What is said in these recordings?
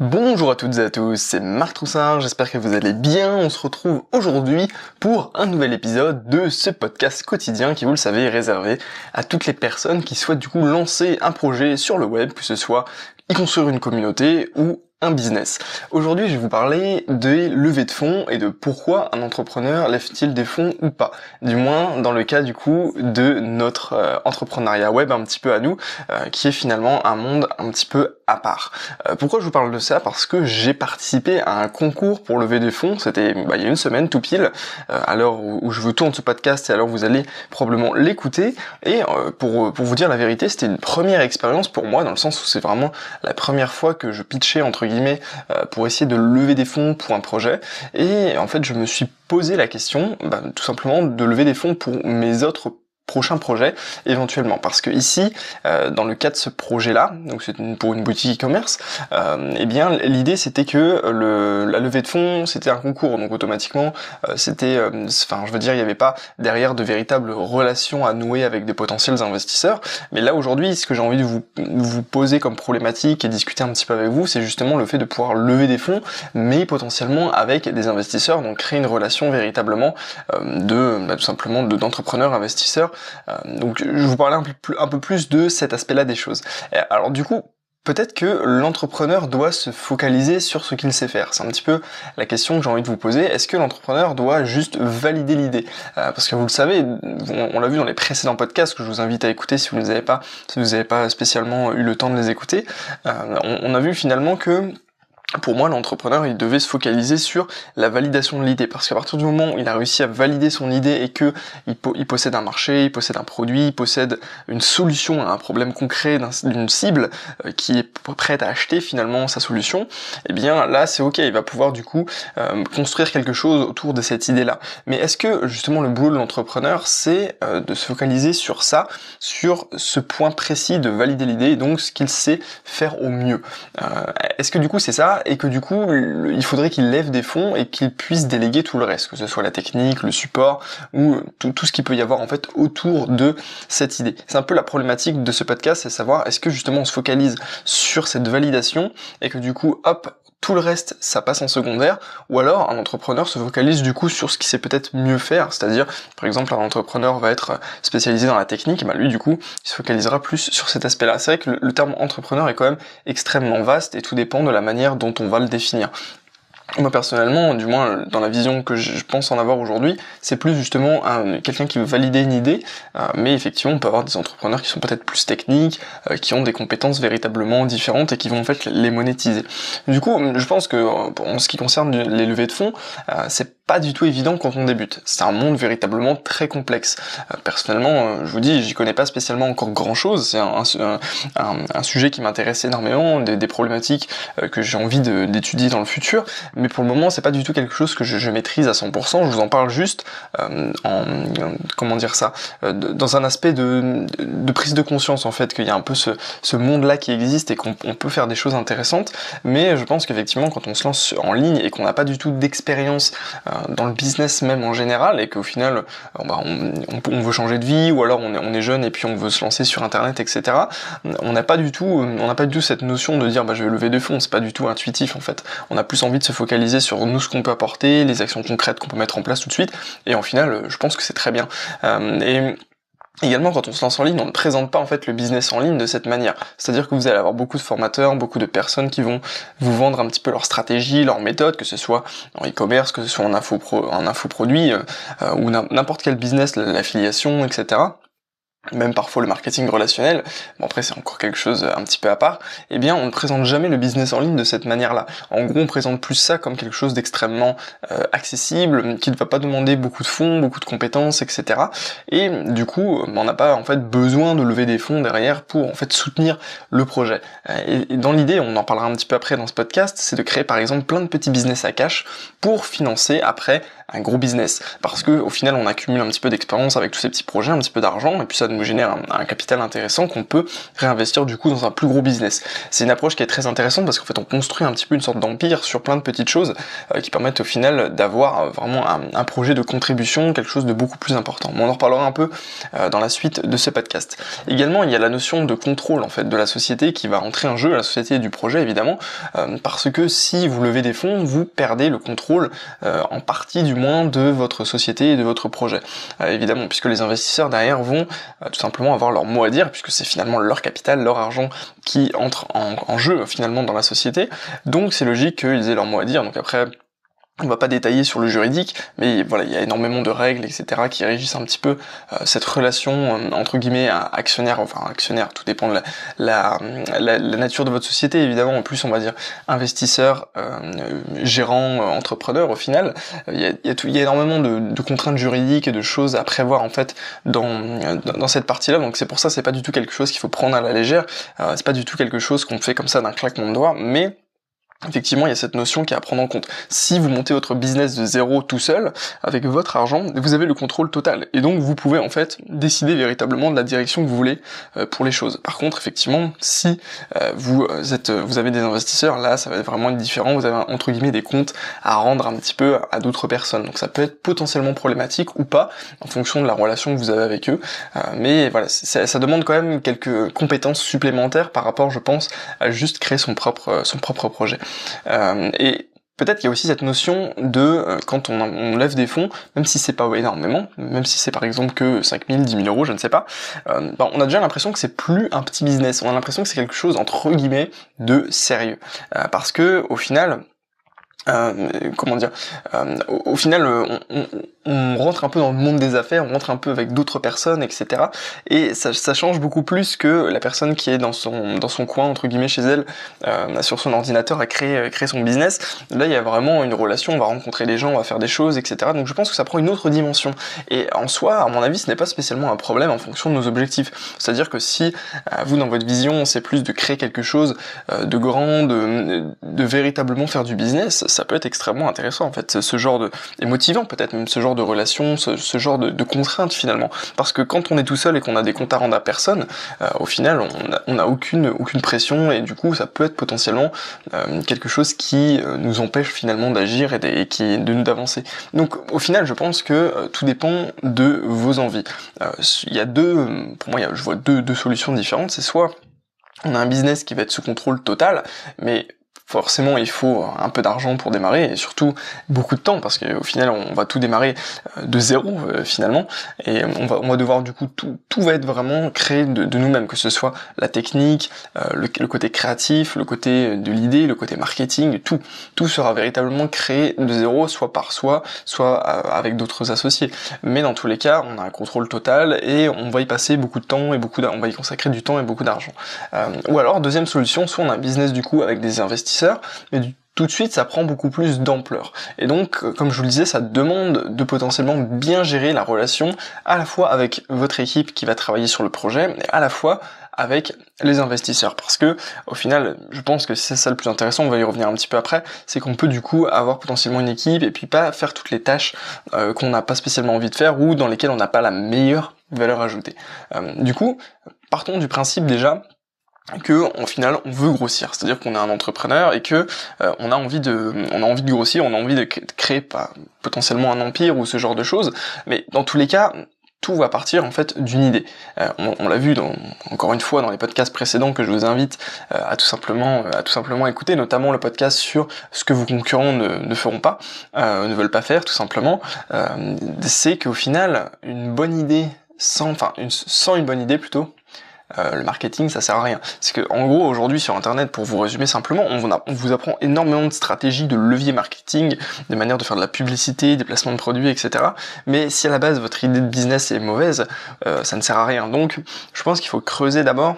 Bonjour à toutes et à tous, c'est Marc Troussard, j'espère que vous allez bien. On se retrouve aujourd'hui pour un nouvel épisode de ce podcast quotidien qui, vous le savez, est réservé à toutes les personnes qui souhaitent du coup lancer un projet sur le web, que ce soit y construire une communauté ou business. Aujourd'hui, je vais vous parler des levées de fonds et de pourquoi un entrepreneur lève-t-il des fonds ou pas. Du moins, dans le cas du coup de notre euh, entrepreneuriat web un petit peu à nous, euh, qui est finalement un monde un petit peu à part. Euh, pourquoi je vous parle de ça? Parce que j'ai participé à un concours pour lever des fonds, c'était bah, il y a une semaine tout pile, à l'heure où, je tourne ce podcast et alors vous allez probablement l'écouter. Et pour, pour vous dire la vérité, c'était une première expérience pour moi, dans le sens où c'est vraiment la première fois que je pitchais entre guillemets euh, pour essayer de lever des fonds pour un projet. Et en fait, je me suis posé la question, bah, tout simplement, de lever des fonds pour mes autres prochain projet éventuellement. Parce que ici euh, dans le cas de ce projet là donc c'est pour une boutique e-commerce euh, eh bien l'idée c'était que le, la levée de fonds c'était un concours. Donc automatiquement euh, c'était euh, enfin je veux dire il n'y avait pas derrière de véritables relations à nouer avec des potentiels investisseurs. Mais là aujourd'hui ce que j'ai envie de vous, vous poser comme problématique et discuter un petit peu avec vous c'est justement le fait de pouvoir lever des fonds mais potentiellement avec des investisseurs donc créer une relation véritablement euh, de bah, tout simplement d'entrepreneurs investisseurs donc je vais vous parler un peu, plus, de cet aspect-là des choses. Alors du coup, Peut-être que l'entrepreneur doit se focaliser sur ce qu'il sait faire. C'est un petit peu la question que j'ai envie de vous poser. Est-ce que l'entrepreneur doit juste valider l'idée? Euh, Parce que vous le savez, on, l'a vu dans les précédents podcasts que je vous invite à écouter si vous ne pas, si vous n'avez pas spécialement eu le temps de les écouter. Euh, on, a vu finalement que pour moi, l'entrepreneur, il devait se focaliser sur la validation de l'idée, parce qu'à partir du moment où il a réussi à valider son idée et que il, possède un marché, il possède un produit, il possède une solution à un problème concret d'une cible euh, qui est prête à acheter finalement sa solution, eh bien là, c'est ok, il va pouvoir du coup euh, construire quelque chose autour de cette idée-là. Mais est-ce que justement le boulot de l'entrepreneur, c'est euh, de se focaliser sur ça, sur ce point précis de valider l'idée, et donc ce qu'il sait faire au mieux? Est-ce que du coup c'est ça? Et que du coup il faudrait qu'il lève des fonds et qu'il puisse déléguer tout le reste, que ce soit la technique, le support ou tout, tout ce qu'il peut y avoir en fait autour de cette idée. C'est un peu la problématique de ce podcast, c'est savoir est-ce que justement on se focalise sur cette validation et que du coup hop tout le reste ça passe en secondaire, ou alors un entrepreneur se focalise du coup sur ce qu'il sait peut-être mieux faire, c'est-à-dire par exemple un entrepreneur va être spécialisé dans la technique, bah lui du coup il se focalisera plus sur cet aspect-là. C'est vrai que le terme entrepreneur est quand même extrêmement vaste et tout dépend de la manière dont on va le définir. Moi personnellement, du moins dans la vision que je pense en avoir aujourd'hui, c'est plus justement quelqu'un qui veut valider une idée, euh, mais effectivement on peut avoir des entrepreneurs qui sont peut-être plus techniques, euh, qui ont des compétences véritablement différentes et qui vont en fait les monétiser. Du coup, je pense que en ce qui concerne les levées de fonds, euh, c'est pas du tout évident quand on débute. C'est un monde véritablement très complexe. personnellement, je vous dis, j'y connais pas spécialement encore grand chose. C'est un, sujet qui m'intéresse énormément, des problématiques que j'ai envie d'étudier dans le futur mais pour le moment c'est pas du tout quelque chose que je, maîtrise à 100%, je vous en parle juste euh, en, comment dire ça, euh, dans un aspect de, prise de conscience en fait, qu'il y a un peu ce, monde-là qui existe et qu'on peut faire des choses intéressantes, mais je pense qu'effectivement quand on se lance en ligne et qu'on n'a pas du tout d'expérience euh, dans le business même en général, et qu'au final bah, on, veut changer de vie, ou alors on est, jeune et puis on veut se lancer sur internet, etc., on n'a pas du tout, pas du tout cette notion de dire bah, je vais lever des fonds, c'est pas du tout intuitif en fait. On a plus envie de se focaliser sur nous ce qu'on peut apporter, les actions concrètes qu'on peut mettre en place tout de suite, et en final, je pense que c'est très bien. Euh, et Également, quand on se lance en ligne, on ne présente pas en fait le business en ligne de cette manière. C'est-à-dire que vous allez avoir beaucoup de formateurs, beaucoup de personnes qui vont vous vendre un petit peu leur stratégie, leur méthode, que ce soit en e-commerce, que ce soit en info infoproduit euh, euh, ou n'importe quel business, l'affiliation, etc même parfois le marketing relationnel, bon après c'est encore quelque chose un petit peu à part, eh bien on ne présente jamais le business en ligne de cette manière-là. En gros on présente plus ça comme quelque chose d'extrêmement euh, accessible, qui ne va pas demander beaucoup de fonds, beaucoup de compétences, etc. Et du coup on n'a pas en fait besoin de lever des fonds derrière pour en fait soutenir le projet. Et dans l'idée, on en parlera un petit peu après dans ce podcast, c'est de créer par exemple plein de petits business à cash pour financer après un gros business. Parce que au final, on accumule un petit peu d'expérience avec tous ces petits projets, un petit peu d'argent, et puis ça nous génère un, capital intéressant qu'on peut réinvestir du coup dans un plus gros business. C'est une approche qui est très intéressante parce qu'en fait, on construit un petit peu une sorte d'empire sur plein de petites choses euh, qui permettent au final d'avoir euh, vraiment un, projet de contribution, quelque chose de beaucoup plus important. on en reparlera un peu euh, dans la suite de ce podcast. Également, il y a la notion de contrôle en fait de la société qui va entrer en jeu, la société du projet évidemment, parce que si vous levez des fonds, vous perdez le contrôle en partie du moins de votre société et de votre projet. évidemment, puisque les investisseurs derrière vont tout simplement avoir leur mot à dire, puisque c'est finalement leur capital, leur argent qui entre en, en jeu finalement dans la société. Donc c'est logique qu'ils aient leur mot à dire. Donc après, on va pas détailler sur le juridique, mais voilà, il y a énormément de règles, etc., qui régissent un petit peu euh, cette relation euh, entre guillemets actionnaire, enfin actionnaire, tout dépend de la, la, nature de votre société, évidemment. En plus, on va dire investisseur, euh, gérant, entrepreneur. Au final, il y a, y, a y a, énormément de, de, contraintes juridiques et de choses à prévoir en fait dans dans cette partie-là. Donc c'est pour ça, c'est pas du tout quelque chose qu'il faut prendre à la légère. c'est pas du tout quelque chose qu'on fait comme ça d'un claquement de doigts, mais effectivement, il y a cette notion qui est à prendre en compte. Si vous montez votre business de zéro tout seul, avec votre argent, vous avez le contrôle total. Et donc, vous pouvez en fait décider véritablement de la direction que vous voulez euh, pour les choses. Par contre, effectivement, si euh, vous êtes, vous avez des investisseurs, là, ça va vraiment être différent. Vous avez entre guillemets des comptes à rendre un petit peu à d'autres personnes. Donc, ça peut être potentiellement problématique ou pas, en fonction de la relation que vous avez avec eux. Euh, mais voilà, ça demande quand même quelques compétences supplémentaires par rapport, je pense, à juste créer son propre, son propre projet. Euh, et Peut-être qu'il y a aussi cette notion de euh, quand on, lève des fonds, même si c'est pas énormément, même si c'est par exemple que 5 000, 10 000 euros, je ne sais pas, euh, ben, on a déjà l'impression que c'est plus un petit business. On a l'impression que c'est quelque chose entre guillemets de sérieux, parce que au final, comment dire, au, final, on, on rentre un peu dans le monde des affaires, on rentre un peu avec d'autres personnes, etc. Et ça, ça, change beaucoup plus que la personne qui est dans son dans son coin entre guillemets chez elle, euh, sur son ordinateur à créer créer son business. Là, il y a vraiment une relation, on va rencontrer des gens, on va faire des choses, etc. Donc je pense que ça prend une autre dimension. Et en soi, à mon avis, ce n'est pas spécialement un problème en fonction de nos objectifs. C'est-à-dire que si euh, vous dans votre vision, c'est plus de créer quelque chose euh, de grand, de, de véritablement faire du business, ça peut être extrêmement intéressant en fait. Ce genre de et motivant peut-être même ce genre de relations, ce, genre de, contraintes finalement. Parce que quand on est tout seul et qu'on a des comptes à rendre à personne, euh, au final on n'a aucune, aucune pression et du coup ça peut être potentiellement euh, quelque chose qui euh, nous empêche finalement d'agir et, de nous d'avancer. Donc au final je pense que tout dépend de vos envies. Il y a deux, pour moi je vois deux, deux solutions différentes. C'est soit on a un business qui va être sous contrôle total, mais forcément il faut un peu d'argent pour démarrer et surtout beaucoup de temps parce qu'au final on va tout démarrer euh, de zéro euh, finalement et on va, on va devoir du coup tout, tout va être vraiment créé de, de nous-mêmes que ce soit la technique, euh, le, le, côté créatif, le côté de l'idée, le côté marketing, tout tout sera véritablement créé de zéro soit par soi, soit avec d'autres associés. Mais dans tous les cas on a un contrôle total et on va y passer beaucoup de temps et beaucoup on va y consacrer du temps et beaucoup d'argent. ou alors deuxième solution, soit on a un business du coup avec des mais tout de suite ça prend beaucoup plus d'ampleur. Et donc, euh, comme je vous le disais, ça demande de potentiellement bien gérer la relation à la fois avec votre équipe qui va travailler sur le projet, et à la fois avec les investisseurs parce que au final je pense que c'est ça le plus intéressant on va y revenir un petit peu après c'est qu'on peut du coup avoir potentiellement une équipe et puis pas faire toutes les tâches euh, qu'on n'a pas spécialement envie de faire ou dans lesquelles on n'a pas la meilleure valeur ajoutée euh, du coup partons du principe déjà que au final on veut grossir, c'est-à-dire qu'on est un entrepreneur et que euh, on a envie de on a envie de grossir, on a envie de créer potentiellement un empire ou ce genre de choses, mais dans tous les cas tout va partir en fait d'une idée. Euh, on, l'a vu dans, encore une fois dans les podcasts précédents que je vous invite euh, à tout simplement à tout simplement écouter, notamment le podcast sur ce que vos concurrents ne, ne feront pas, ne veulent pas faire tout simplement. c'est qu'au final une bonne idée sans enfin une, sans une bonne idée plutôt euh, le marketing ça sert à rien. C'est que en gros aujourd'hui sur internet, pour vous résumer simplement, on vous, apprend énormément de stratégies, de levier marketing, des manières de faire de la publicité, des placements de produits, etc. Mais si à la base votre idée de business est mauvaise, euh, ça ne sert à rien. Donc je pense qu'il faut creuser d'abord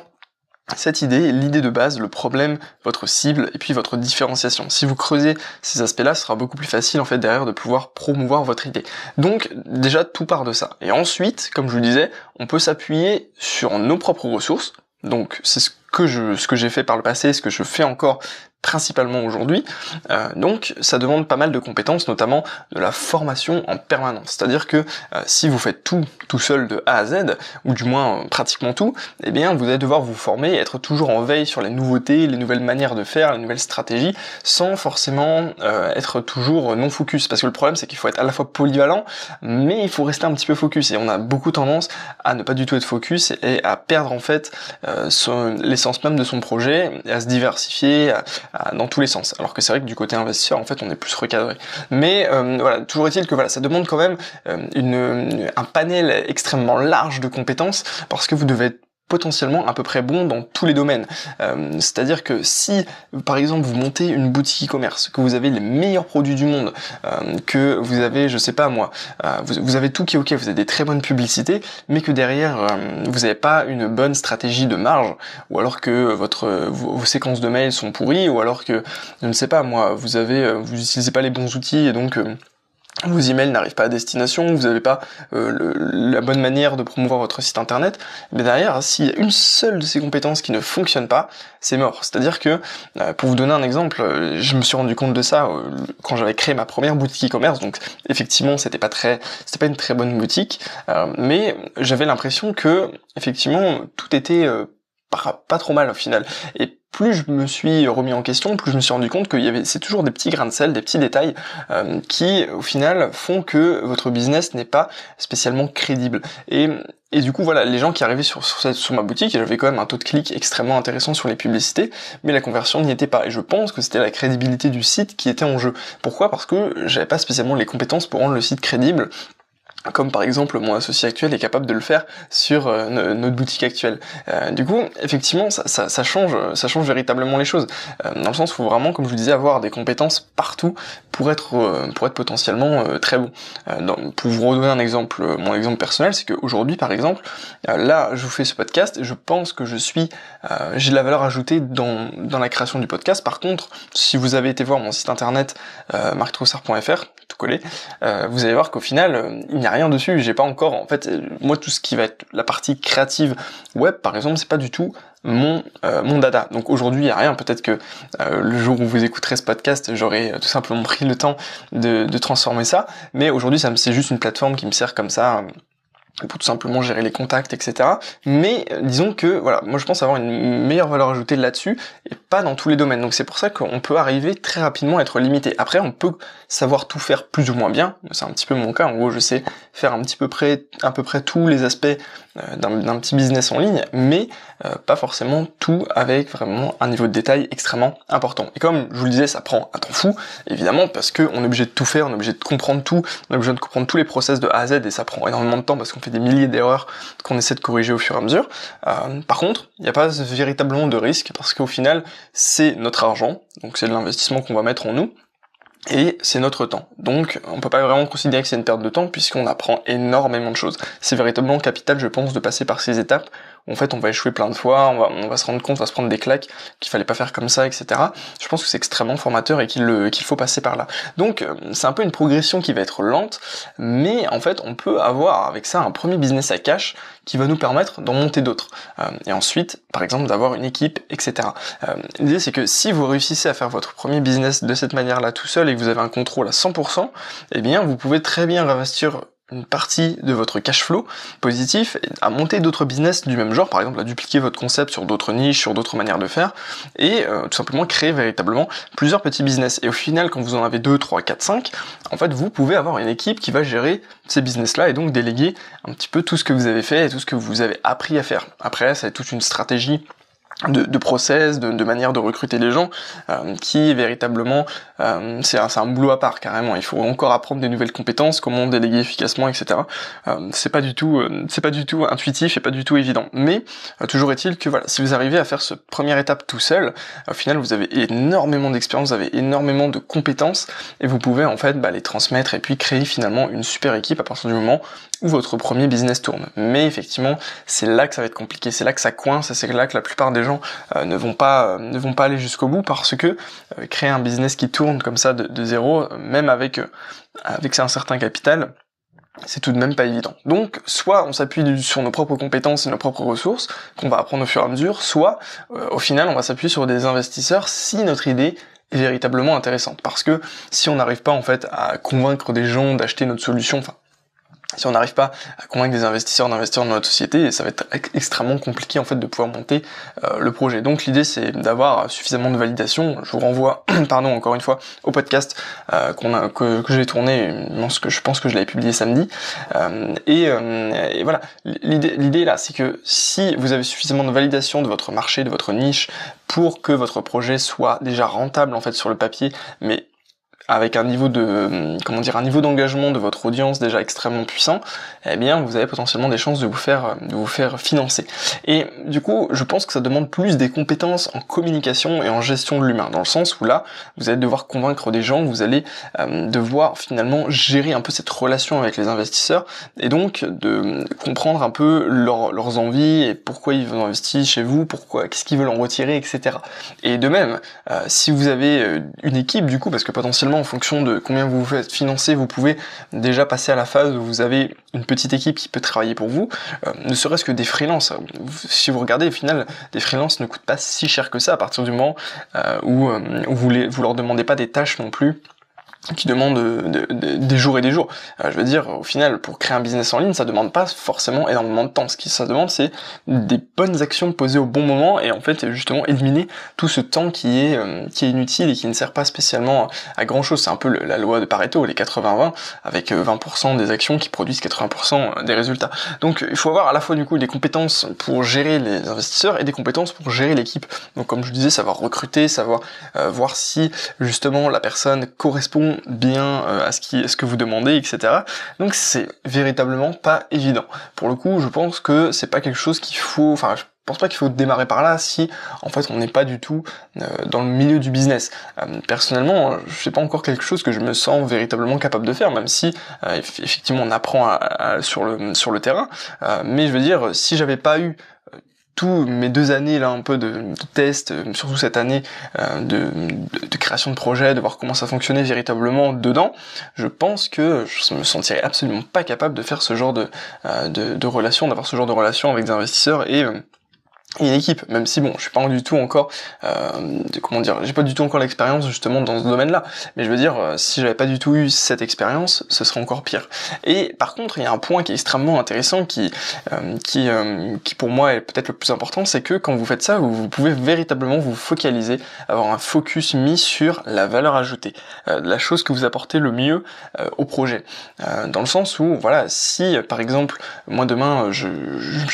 cette idée, l'idée de base, le problème, votre cible et puis votre différenciation. Si vous creusez ces aspects-là, ce sera beaucoup plus facile en fait derrière de pouvoir promouvoir votre idée. Donc déjà tout part de ça. Et ensuite, comme je vous disais, on peut s'appuyer sur nos propres ressources. Donc c'est ce que je ce que j'ai fait par le passé, ce que je fais encore principalement aujourd'hui. Euh, donc ça demande pas mal de compétences, notamment de la formation en permanence. C'est-à-dire que euh, si vous faites tout tout seul de A à Z, ou du moins euh, pratiquement tout, eh bien vous allez devoir vous former et être toujours en veille sur les nouveautés, les nouvelles manières de faire, les nouvelles stratégies, sans forcément être toujours non focus. Parce que le problème c'est qu'il faut être à la fois polyvalent, mais il faut rester un petit peu focus. Et on a beaucoup tendance à ne pas du tout être focus et à perdre en fait l'essence même de son projet, et à se diversifier, dans tous les sens. Alors que c'est vrai que du côté investisseur, en fait, on est plus recadré. Mais euh, voilà, toujours est-il que voilà, ça demande quand même euh, une, un panel extrêmement large de compétences parce que vous devez être potentiellement à peu près bon dans tous les domaines. Euh, c'est-à-dire que si, par exemple, vous montez une boutique e-commerce, que vous avez les meilleurs produits du monde, euh, que vous avez, je sais pas moi, euh, vous, avez tout qui est ok, vous avez des très bonnes publicités, mais que derrière vous n'avez pas une bonne stratégie de marge, ou alors que votre vos, séquences de mails sont pourries, ou alors que je ne sais pas moi, vous avez, vous utilisez pas les bons outils et donc vos emails n'arrivent pas à destination, vous n'avez pas euh, la bonne manière de promouvoir votre site internet, mais derrière, s'il y a une seule de ces compétences qui ne fonctionne pas, c'est mort. C'est-à-dire que, euh, pour vous donner un exemple, euh, je me suis rendu compte de ça quand j'avais créé ma première boutique e-commerce, donc effectivement, c'était pas très, c'était pas une très bonne boutique, mais j'avais l'impression que, effectivement, tout était pas, pas trop mal au final. Plus je me suis remis en question, plus je me suis rendu compte qu'il y avait, c'est toujours des petits grains de sel, des petits détails euh, qui, au final, font que votre business n'est pas spécialement crédible. Et, et du coup, voilà, les gens qui arrivaient sur, sur, sur ma boutique, j'avais quand même un taux de clic extrêmement intéressant sur les publicités, mais la conversion n'y était pas. Et je pense que c'était la crédibilité du site qui était en jeu. Pourquoi? Parce que j'avais pas spécialement les compétences pour rendre le site crédible comme par exemple mon associé actuel est capable de le faire sur euh, notre boutique actuelle. Euh, du coup, effectivement, ça, change, ça change véritablement les choses. Euh, dans le sens où vraiment, comme je vous disais, avoir des compétences partout pour être pour être potentiellement très bon. pour vous redonner un exemple, mon exemple personnel, c'est qu'aujourd'hui, par exemple, là, je vous fais ce podcast, je pense que je suis, j'ai de la valeur ajoutée dans dans la création du podcast. Par contre, si vous avez été voir mon site internet marctroussard.fr, tout collé, vous allez voir qu'au final, il n'y a rien dessus, j'ai pas encore, en fait, moi tout ce qui va être la partie créative web par exemple, c'est pas du tout mon euh, mon dada. Donc aujourd'hui, il y a rien. Peut-être que euh, le jour où vous écouterez ce podcast, j'aurai tout simplement pris le temps de, de transformer ça. Mais aujourd'hui, ça c'est juste une plateforme qui me sert comme ça pour tout simplement gérer les contacts, etc. Mais euh, disons que voilà, moi je pense avoir une meilleure valeur ajoutée là-dessus et pas dans tous les domaines. Donc c'est pour ça qu'on peut arriver très rapidement à être limité. Après, on peut savoir tout faire plus ou moins bien. C'est un petit peu mon cas. En gros, je sais faire un petit peu près, à peu près tous les aspects euh, d'un petit business en ligne, mais euh, pas forcément tout avec vraiment un niveau de détail extrêmement important. Et comme je vous le disais, ça prend un temps fou, évidemment, parce qu'on est obligé de tout faire, on est obligé de comprendre tout, on est obligé de comprendre tous les process de A à Z, et ça prend énormément de temps parce qu'on des milliers d'erreurs qu'on essaie de corriger au fur et à mesure. Euh, par contre, il n'y a pas véritablement de risque, parce qu'au final, c'est notre argent, donc c'est de l'investissement qu'on va mettre en nous, et c'est notre temps. Donc on peut pas vraiment considérer que c'est une perte de temps puisqu'on apprend énormément de choses. C'est véritablement capital je pense de passer par ces étapes en fait on va échouer plein de fois, on va, se rendre compte, on va se prendre des claques, qu'il fallait pas faire comme ça, etc. Je pense que c'est extrêmement formateur et qu'il faut passer par là. Donc euh, c'est un peu une progression qui va être lente, mais en fait on peut avoir avec ça un premier business à cash qui va nous permettre d'en monter d'autres. Euh, et ensuite, par exemple, d'avoir une équipe, etc. Euh, L'idée c'est que si vous réussissez à faire votre premier business de cette manière-là tout seul et que vous avez un contrôle à 100%, eh bien vous pouvez très bien investir une partie de votre cash flow positif à monter d'autres business du même genre, par exemple à dupliquer votre concept sur d'autres niches, sur d'autres manières de faire, et euh, tout simplement créer véritablement plusieurs petits business. Et au final, quand vous en avez 2, 3, 4, 5, en fait, vous pouvez avoir une équipe qui va gérer ces business-là et donc déléguer un petit peu tout ce que vous avez fait et tout ce que vous avez appris à faire. Après, c'est toute une stratégie de, de, process, de, manière de recruter les gens, euh, qui véritablement euh, c'est un, boulot à part carrément. Il faut encore apprendre des nouvelles compétences, comment déléguer efficacement, etc. Euh, c'est pas du tout, euh, c'est pas du tout intuitif et pas du tout évident. Mais toujours est-il que voilà, si vous arrivez à faire cette première étape tout seul, au final vous avez énormément d'expérience, vous avez énormément de compétences et vous pouvez en fait bah, les transmettre et puis créer finalement une super équipe à partir du moment où votre premier business tourne. Mais effectivement, c'est là que ça va être compliqué, c'est là que ça coince, c'est là que la plupart des gens euh, ne vont pas euh, ne vont pas aller jusqu'au bout parce que euh, créer un business qui tourne comme ça de, zéro, même avec avec un certain capital, c'est tout de même pas évident. Donc, soit on s'appuie sur nos propres compétences et nos propres ressources, qu'on va apprendre au fur et à mesure, soit, au final, on va s'appuyer sur des investisseurs si notre idée est véritablement intéressante. Parce que si on n'arrive pas, en fait, à convaincre des gens d'acheter notre solution, enfin, si on n'arrive pas à convaincre des investisseurs d'investir dans notre société, ça va être extrêmement compliqué en fait de pouvoir monter euh, le projet. Donc l'idée c'est d'avoir suffisamment de validation. Je vous renvoie, pardon encore une fois, au podcast euh, qu'on a que, que j'ai tourné, que je pense que je l'avais publié samedi. Euh, et, et, voilà, l'idée l'idée là, c'est que si vous avez suffisamment de validation de votre marché, de votre niche, pour que votre projet soit déjà rentable en fait sur le papier, mais avec un niveau de comment dire un niveau d'engagement de votre audience déjà extrêmement puissant, eh bien vous avez potentiellement des chances de vous faire de vous faire financer. Et du coup, je pense que ça demande plus des compétences en communication et en gestion de l'humain dans le sens où là, vous allez devoir convaincre des gens, vous allez euh, devoir finalement gérer un peu cette relation avec les investisseurs et donc de comprendre un peu leurs envies et pourquoi ils veulent investir chez vous, pourquoi qu'est-ce qu'ils veulent en retirer, etc. Et de même, euh, si vous avez euh, une équipe du coup parce que potentiellement en fonction de combien vous vous faites financer, vous pouvez déjà passer à la phase où vous avez une petite équipe qui peut travailler pour vous, euh, ne serait-ce que des freelances. Si vous regardez, au final, des freelances ne coûtent pas si cher que ça à partir du moment euh, où, euh, vous, les, vous leur demandez pas des tâches non plus qui demande des jours et des jours. Euh, je veux dire, au final, pour créer un business en ligne, ça demande pas forcément énormément de temps. Ce qui ça demande, c'est des bonnes actions posées au bon moment et en fait, justement, éliminer tout ce temps qui est euh, qui est inutile et qui ne sert pas spécialement à grand chose. C'est un peu la loi de Pareto, les 80-20, avec 20% euh, des actions qui produisent 80% des résultats. Donc, il faut avoir à la fois du coup des compétences pour gérer les investisseurs et des compétences pour gérer l'équipe. Donc, comme je disais, savoir recruter, savoir voir si justement la personne correspond bien euh, à ce, qui, ce que vous demandez, etc. Donc c'est véritablement pas évident. Pour le coup, je pense que c'est pas quelque chose qu'il faut, enfin, je pense pas qu'il faut démarrer par là si en fait on n'est pas du tout euh, dans le milieu du business. Euh, personnellement, je sais pas encore quelque chose que je me sens véritablement capable de faire, même si effectivement on apprend sur le sur le terrain. mais je veux dire, si j'avais pas eu tous mes deux années là un peu de, test, euh, surtout cette année euh, de, création de projet, de voir comment ça fonctionnait véritablement dedans, je pense que je me sentirais absolument pas capable de faire ce genre de, euh, relation, d'avoir ce genre de relation avec des investisseurs et une équipe, même si bon, je suis pas du tout encore, euh, comment dire, j'ai pas du tout encore l'expérience justement dans ce domaine-là. Mais je veux dire, euh, si j'avais pas du tout eu cette expérience, ce serait encore pire. Et par contre, il y a un point qui est extrêmement intéressant, qui, euh, qui, qui pour moi est peut-être le plus important, c'est que quand vous faites ça, vous, pouvez véritablement vous focaliser, avoir un focus mis sur la valeur ajoutée, la chose que vous apportez le mieux au projet. dans le sens où, voilà, si par exemple, moi demain, je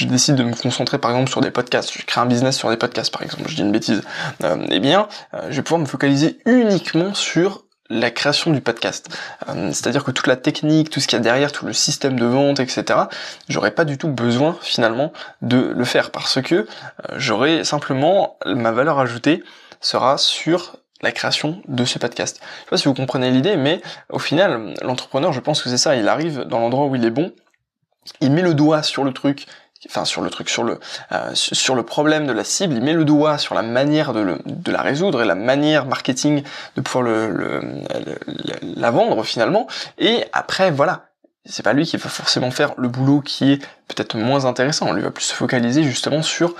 décide de me concentrer par exemple sur des podcasts je crée un business sur des podcasts par exemple, je dis une bêtise, euh, eh bien, euh, je vais pouvoir me focaliser uniquement sur la création du podcast. Euh, c'est-à-dire que toute la technique, tout ce qu'il y a derrière, tout le système de vente, etc., j'aurais pas du tout besoin finalement de le faire parce que j'aurais simplement ma valeur ajoutée sera sur la création de ce podcast. Je sais pas si vous comprenez l'idée, mais au final, l'entrepreneur, je pense que c'est ça, il arrive dans l'endroit où il est bon, il met le doigt sur le truc enfin sur le truc, sur le euh, sur le problème de la cible, il met le doigt sur la manière de, le, de la résoudre et la manière marketing de pouvoir le, le, la vendre finalement. Et après voilà, c'est pas lui qui va forcément faire le boulot qui est peut-être moins intéressant. On lui va plus se focaliser justement sur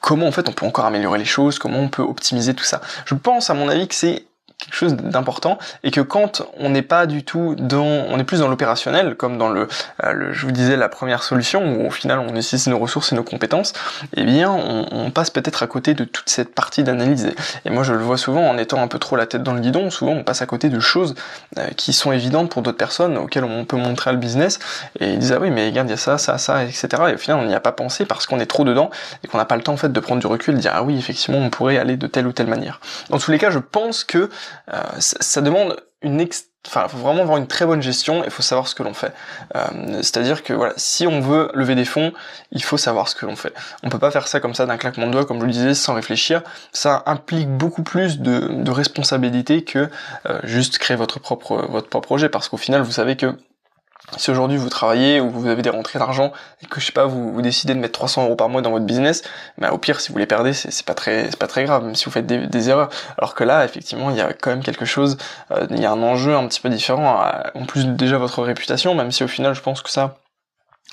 comment en fait on peut encore améliorer les choses, comment on peut optimiser tout ça. Je pense à mon avis que c'est quelque chose d'important et que quand on n'est pas du tout dans, on est plus dans l'opérationnel, comme dans le, euh, je vous disais la première solution où au final on utilise nos ressources et nos compétences, eh bien on, on passe peut-être à côté de toute cette partie d'analyse. Et moi je le vois souvent en étant un peu trop la tête dans le guidon, souvent on passe à côté de choses euh, qui sont évidentes pour d'autres personnes auxquelles on peut montrer le business et ils disent ah oui mais regarde il y a ça, ça, ça, etc. Et au final on n'y a pas pensé parce qu'on est trop dedans et qu'on n'a pas le temps en fait de prendre du recul, de dire ah oui effectivement on pourrait aller de telle ou telle manière. Dans tous les cas je pense que euh, ça, demande une enfin il faut vraiment avoir une très bonne gestion et faut savoir ce que l'on fait. Euh, c'est à dire que voilà si on veut lever des fonds il faut savoir ce que l'on fait. On peut pas faire ça comme ça d'un claquement de doigts comme je le disais sans réfléchir. Ça implique beaucoup plus de, de responsabilité que euh, juste créer votre propre votre propre projet parce qu'au final vous savez que si aujourd'hui vous travaillez ou vous avez des rentrées d'argent et que je sais pas vous, vous, décidez de mettre 300 euros par mois dans votre business, bah au pire si vous les perdez c'est pas très c'est pas très grave même si vous faites des, erreurs. Alors que là effectivement il y a quand même quelque chose, euh, il y a un enjeu un petit peu différent. En plus déjà votre réputation, même si au final je pense que ça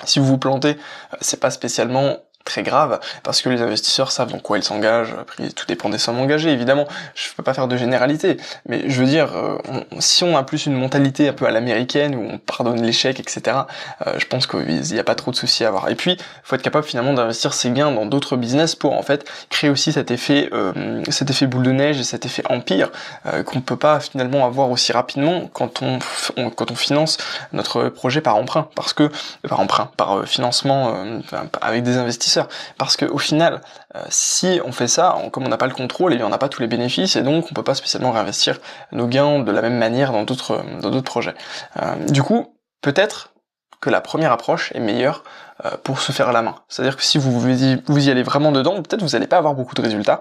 si vous vous plantez, euh, c'est pas spécialement très grave parce que les investisseurs savent dans quoi ils s'engagent. Après, tout dépend des sommes engagées, évidemment. Je peux pas faire de généralité, mais je veux dire, euh, si on a plus une mentalité un peu à l'américaine où on pardonne l'échec, etc. Euh, je pense qu'il n'y a pas trop de soucis à avoir. Et puis, faut être capable finalement d'investir ses gains dans d'autres business pour en fait créer aussi cet effet, euh, cet effet boule de neige et cet effet empire qu'on peut pas finalement avoir aussi rapidement quand on, quand on finance notre projet par emprunt, parce que par emprunt, par financement avec des investisseurs parce qu'au final, euh, si on fait ça, comme on n'a pas le contrôle, et on n'a pas tous les bénéfices, et donc on peut pas spécialement réinvestir nos gains de la même manière dans d'autres d'autres projets. Euh, du coup, peut-être que la première approche est meilleure euh, pour se faire la main. C'est-à-dire que si vous, vous y allez vraiment dedans, peut-être vous n'allez pas avoir beaucoup de résultats,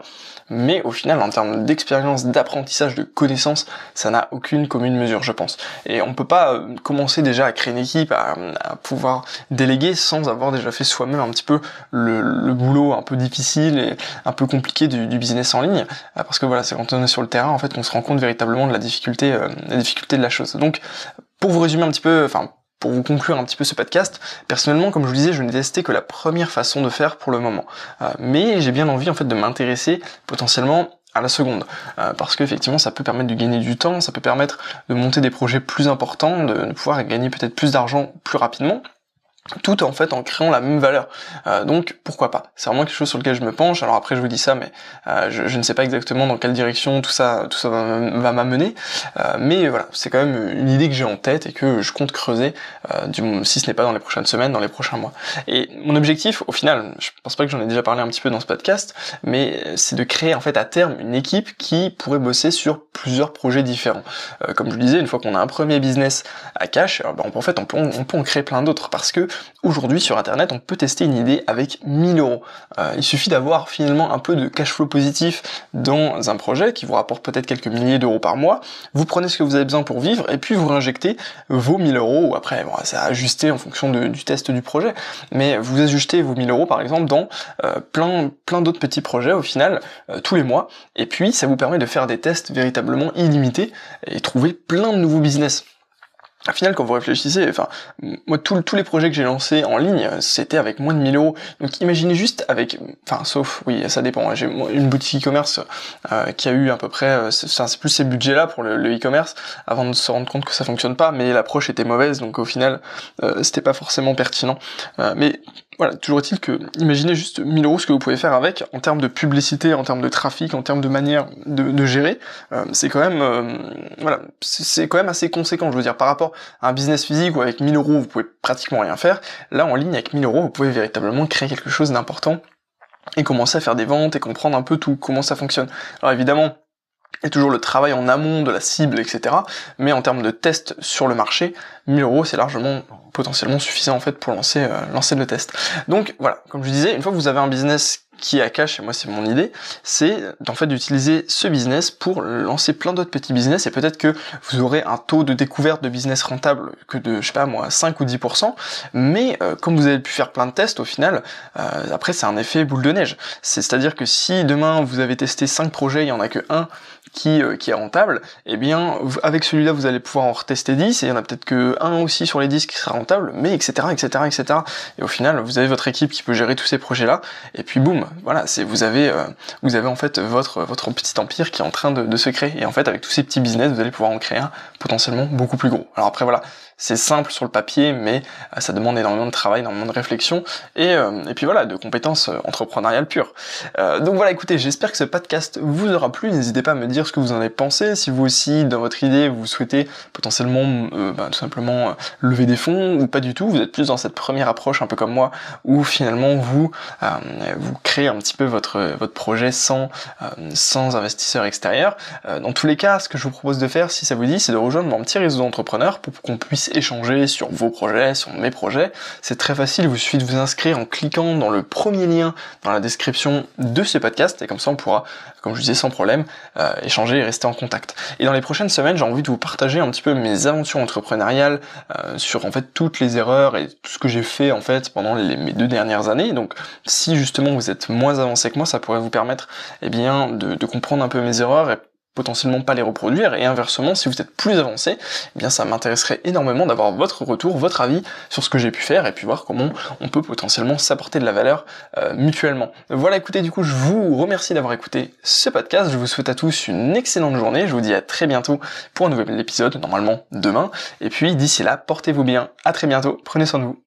mais au final, en termes d'expérience, d'apprentissage, de connaissances, ça n'a aucune commune mesure, je pense. Et on peut pas euh, commencer déjà à créer une équipe, à, pouvoir déléguer sans avoir déjà fait soi-même un petit peu le, boulot un peu difficile et un peu compliqué du, business en ligne, euh, parce que voilà, c'est quand on est sur le terrain, en fait, qu'on se rend compte véritablement de la difficulté, la difficulté de la chose. Donc, pour vous résumer un petit peu, enfin pour vous conclure un petit peu ce podcast, personnellement, comme je vous disais, je n'ai testé que la première façon de faire pour le moment. Euh, mais j'ai bien envie en fait de m'intéresser potentiellement à la seconde, euh, parce qu'effectivement ça peut permettre de gagner du temps, ça peut permettre de monter des projets plus importants, de pouvoir gagner peut-être plus d'argent plus rapidement, tout en fait en créant la même valeur. Euh, donc pourquoi pas? C'est vraiment quelque chose sur lequel je me penche. Alors après je vous dis ça, mais euh, je, ne sais pas exactement dans quelle direction tout ça, tout ça va, m'amener. Euh, mais voilà, c'est quand même une idée que j'ai en tête et que je compte creuser, du, si ce n'est pas dans les prochaines semaines, dans les prochains mois. Et mon objectif, au final, je pense pas que j'en ai déjà parlé un petit peu dans ce podcast, mais c'est de créer en fait à terme une équipe qui pourrait bosser sur plusieurs projets différents. comme je disais, une fois qu'on a un premier business à cash, ben, en fait on peut, on peut en créer plein d'autres parce que Aujourd'hui sur internet on peut tester une idée avec 1000 euros. Euh, il suffit d'avoir finalement un peu de cash flow positif dans un projet qui vous rapporte peut-être quelques milliers d'euros par mois. Vous prenez ce que vous avez besoin pour vivre et puis vous réinjectez vos 1000 euros ou après bon, ça a ajusté en fonction du test du projet. Mais vous ajustez vos 1000 euros par exemple dans euh, plein, plein d'autres petits projets au final euh, tous les mois et puis ça vous permet de faire des tests véritablement illimités et trouver plein de nouveaux business au final, quand vous réfléchissez, enfin, moi, tous les projets que j'ai lancés en ligne, c'était avec moins de 1000 euros. Donc, imaginez juste avec, enfin, sauf, oui, ça dépend. Hein. J'ai une boutique e-commerce euh, qui a eu à peu près, euh, c'est plus ces budgets-là pour le e-commerce, avant de se rendre compte que ça fonctionne pas, mais l'approche était mauvaise, donc au final, euh, c'était pas forcément pertinent. mais voilà, toujours est-il que, imaginez juste 1000 euros ce que vous pouvez faire avec en termes de publicité, en termes de trafic, en termes de manière de, gérer. Euh, c'est quand même, euh, voilà, c'est quand même assez conséquent. Je veux dire, par rapport à un business physique où avec 1000 euros vous pouvez pratiquement rien faire, là en ligne avec 1000 euros vous pouvez véritablement créer quelque chose d'important et commencer à faire des ventes et comprendre un peu tout comment ça fonctionne. Alors évidemment, a toujours le travail en amont de la cible, etc. Mais en termes de test sur le marché, 1000 euros c'est largement potentiellement suffisant en fait pour lancer euh, lancer le test. Donc voilà, comme je disais, une fois que vous avez un business qui a cash, et moi c'est mon idée, c'est en fait d'utiliser ce business pour lancer plein d'autres petits business et peut-être que vous aurez un taux de découverte de business rentable que de, je sais pas moi, 5 ou 10%, mais euh, comme vous avez pu faire plein de tests au final, euh, après c'est un effet boule de neige. C'est-à-dire que si demain vous avez testé 5 projets, il y en a que un qui, euh, qui est rentable, eh bien avec celui-là vous allez pouvoir en retester 10 et il y en a peut-être que un aussi sur les 10 qui sera rentable, mais etc etc etc. Et au final vous avez votre équipe qui peut gérer tous ces projets là, et puis boum, voilà, c'est vous avez euh, vous avez en fait votre votre petit empire qui est en train de, de se créer, et en fait avec tous ces petits business vous allez pouvoir en créer un potentiellement beaucoup plus gros. Alors après voilà, c'est simple sur le papier, mais euh, ça demande énormément de travail, énormément de réflexion, et, euh, et puis voilà, de compétences euh, entrepreneuriales pures. donc voilà, écoutez, j'espère que ce podcast vous aura plu. N'hésitez pas à me dire ce que vous en avez pensé. Si vous aussi, dans votre idée, vous souhaitez potentiellement, bah, tout simplement lever des fonds ou pas du tout, vous êtes plus dans cette première approche, un peu comme moi, où finalement vous vous créez un petit peu votre votre projet sans sans investisseur extérieur. dans tous les cas, ce que je vous propose de faire, si ça vous dit, c'est de rejoindre mon petit réseau d'entrepreneurs pour qu'on puisse échanger sur vos projets, sur mes projets. C'est très facile, il vous suffit de vous inscrire en cliquant dans le premier lien dans la description de ce podcast et comme ça on pourra, comme je disais, sans problème, euh, et rester en contact. Et dans les prochaines semaines, j'ai envie de vous partager un petit peu mes aventures entrepreneuriales euh, sur en fait toutes les erreurs et tout ce que j'ai fait en fait pendant mes deux dernières années. Donc si justement vous êtes moins avancé que moi, ça pourrait vous permettre eh bien de, de comprendre un peu mes erreurs et potentiellement pas les reproduire et inversement si vous êtes plus avancé eh bien ça m'intéresserait énormément d'avoir votre retour votre avis sur ce que j'ai pu faire et puis voir comment on peut potentiellement s'apporter de la valeur euh, mutuellement. Voilà écoutez du coup je vous remercie d'avoir écouté ce podcast. Je vous souhaite à tous une excellente journée. Je vous dis à très bientôt pour un nouvel épisode normalement demain. Et puis d'ici là portez-vous bien. À très bientôt. Prenez soin de vous